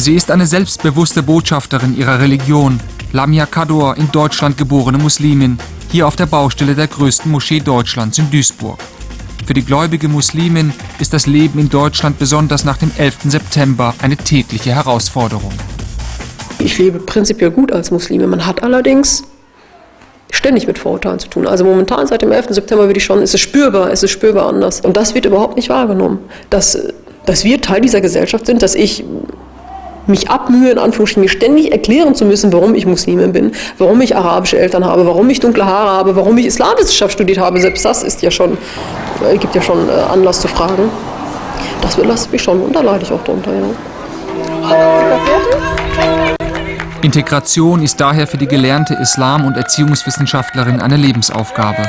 Sie ist eine selbstbewusste Botschafterin ihrer Religion, Lamia Kador, in Deutschland geborene Muslimin, hier auf der Baustelle der größten Moschee Deutschlands in Duisburg. Für die gläubige Muslimin ist das Leben in Deutschland besonders nach dem 11. September eine tägliche Herausforderung. Ich lebe prinzipiell gut als Muslime. Man hat allerdings ständig mit Vorurteilen zu tun. Also momentan seit dem 11. September würde ich schon, ist es spürbar, ist es spürbar anders. Und das wird überhaupt nicht wahrgenommen. Dass, dass wir Teil dieser Gesellschaft sind, dass ich mich abmühe, in Anführungsstrichen, mir ständig erklären zu müssen, warum ich Muslimin bin, warum ich arabische Eltern habe, warum ich dunkle Haare habe, warum ich Islamwissenschaft studiert habe. Selbst das ist ja schon, äh, gibt ja schon äh, Anlass zu fragen. Das belastet mich schon und da leide ich auch drunter, ja. Integration ist daher für die gelernte Islam- und Erziehungswissenschaftlerin eine Lebensaufgabe.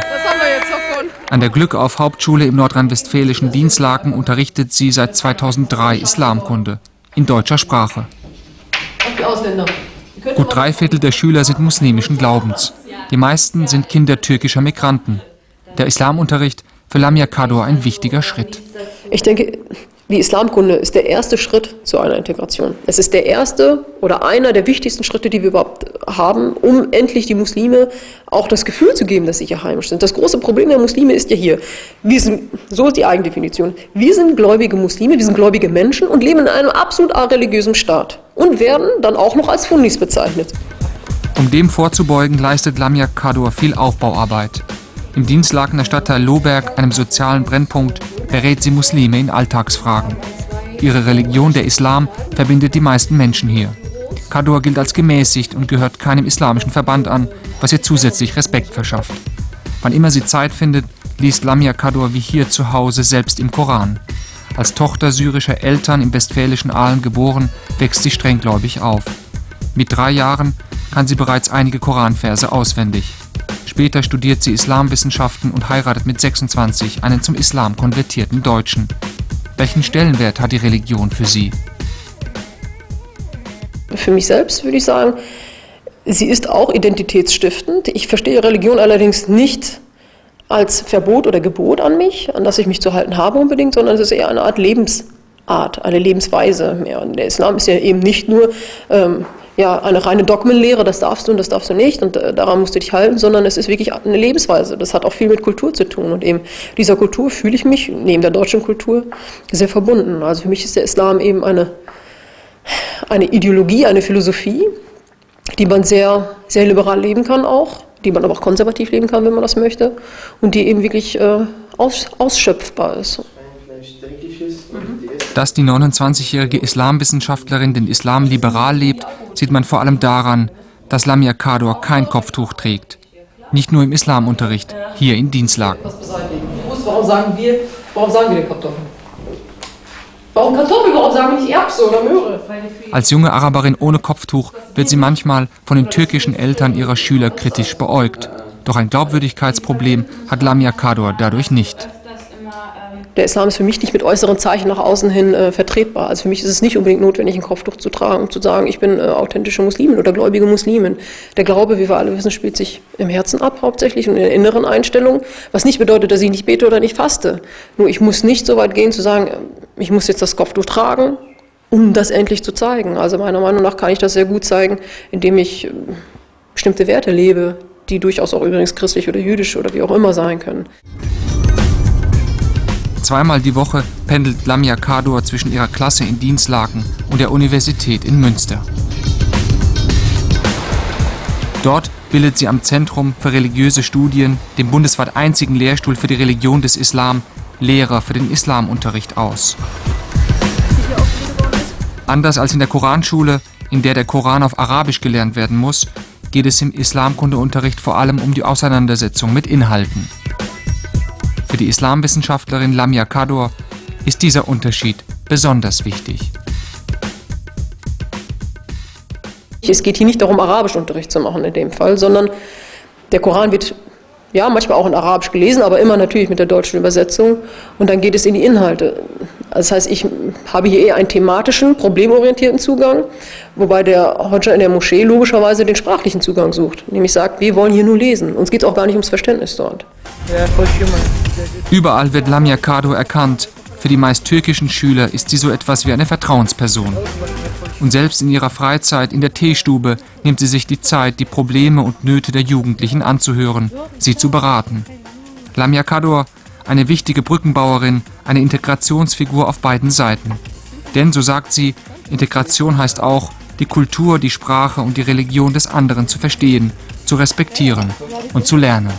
An der Glückauf Hauptschule im nordrhein-westfälischen Dienstlaken unterrichtet sie seit 2003 Islamkunde in deutscher Sprache. Gut drei Viertel der Schüler sind muslimischen Glaubens. Die meisten sind Kinder türkischer Migranten. Der Islamunterricht für Lamia Kador ein wichtiger Schritt. Ich denke, die Islamkunde ist der erste Schritt zu einer Integration. Es ist der erste oder einer der wichtigsten Schritte, die wir überhaupt haben, um endlich die Muslime auch das Gefühl zu geben, dass sie hier heimisch sind. Das große Problem der Muslime ist ja hier. Wir sind, so ist die Eigendefinition. Wir sind gläubige Muslime, wir sind gläubige Menschen und leben in einem absolut religiösen Staat und werden dann auch noch als Fundis bezeichnet. Um dem vorzubeugen, leistet Lamia Kador viel Aufbauarbeit. Im Dienstlakener Stadtteil Lohberg, einem sozialen Brennpunkt, berät sie Muslime in Alltagsfragen. Ihre Religion, der Islam, verbindet die meisten Menschen hier. Kador gilt als gemäßigt und gehört keinem islamischen Verband an, was ihr zusätzlich Respekt verschafft. Wann immer sie Zeit findet, liest Lamia Kador wie hier zu Hause selbst im Koran. Als Tochter syrischer Eltern im westfälischen Aalen geboren, wächst sie strenggläubig auf. Mit drei Jahren kann sie bereits einige Koranverse auswendig. Später studiert sie Islamwissenschaften und heiratet mit 26 einen zum Islam konvertierten Deutschen. Welchen Stellenwert hat die Religion für sie? Für mich selbst würde ich sagen, sie ist auch identitätsstiftend. Ich verstehe Religion allerdings nicht als Verbot oder Gebot an mich, an das ich mich zu halten habe unbedingt, sondern es ist eher eine Art Lebensart, eine Lebensweise. Mehr. der Islam ist ja eben nicht nur ähm, ja, eine reine Dogmenlehre, das darfst du und das darfst du nicht und äh, daran musst du dich halten, sondern es ist wirklich eine Lebensweise. Das hat auch viel mit Kultur zu tun und eben dieser Kultur fühle ich mich neben der deutschen Kultur sehr verbunden. Also für mich ist der Islam eben eine, eine Ideologie, eine Philosophie, die man sehr, sehr liberal leben kann auch, die man aber auch konservativ leben kann, wenn man das möchte und die eben wirklich äh, aus, ausschöpfbar ist. Dass die 29-jährige Islamwissenschaftlerin den Islam liberal lebt, sieht man vor allem daran, dass Lamia Kador kein Kopftuch trägt. Nicht nur im Islamunterricht, hier in Dienstlagen. Warum sagen wir, warum sagen wir Kartoffeln? Warum Kartoffeln? Warum sagen wir nicht Erbse oder Möhre? Als junge Araberin ohne Kopftuch wird sie manchmal von den türkischen Eltern ihrer Schüler kritisch beäugt. Doch ein Glaubwürdigkeitsproblem hat Lamia Kador dadurch nicht der Islam ist für mich nicht mit äußeren Zeichen nach außen hin äh, vertretbar. Also für mich ist es nicht unbedingt notwendig, ein Kopftuch zu tragen, um zu sagen, ich bin äh, authentische Muslimin oder gläubige Muslimin. Der Glaube, wie wir alle wissen, spielt sich im Herzen ab hauptsächlich und in der inneren Einstellung, was nicht bedeutet, dass ich nicht bete oder nicht faste. Nur ich muss nicht so weit gehen zu sagen, ich muss jetzt das Kopftuch tragen, um das endlich zu zeigen. Also meiner Meinung nach kann ich das sehr gut zeigen, indem ich äh, bestimmte Werte lebe, die durchaus auch übrigens christlich oder jüdisch oder wie auch immer sein können. Zweimal die Woche pendelt Lamia Kador zwischen ihrer Klasse in Dienstlaken und der Universität in Münster. Dort bildet sie am Zentrum für religiöse Studien, dem bundesweit einzigen Lehrstuhl für die Religion des Islam, Lehrer für den Islamunterricht aus. Anders als in der Koranschule, in der der Koran auf Arabisch gelernt werden muss, geht es im Islamkundeunterricht vor allem um die Auseinandersetzung mit Inhalten. Für die Islamwissenschaftlerin Lamia Kador ist dieser Unterschied besonders wichtig. Es geht hier nicht darum, Arabischunterricht zu machen in dem Fall, sondern der Koran wird ja manchmal auch in Arabisch gelesen, aber immer natürlich mit der deutschen Übersetzung. Und dann geht es in die Inhalte. Das heißt, ich habe hier eher einen thematischen, problemorientierten Zugang, wobei der Hodja in der Moschee logischerweise den sprachlichen Zugang sucht. Nämlich sagt, wir wollen hier nur lesen. Uns geht es auch gar nicht ums Verständnis dort. Überall wird Lamia Kado erkannt. Für die meist türkischen Schüler ist sie so etwas wie eine Vertrauensperson. Und selbst in ihrer Freizeit in der Teestube nimmt sie sich die Zeit, die Probleme und Nöte der Jugendlichen anzuhören, sie zu beraten. Lamia Kador, eine wichtige Brückenbauerin, eine Integrationsfigur auf beiden Seiten. Denn, so sagt sie, Integration heißt auch, die Kultur, die Sprache und die Religion des anderen zu verstehen, zu respektieren und zu lernen.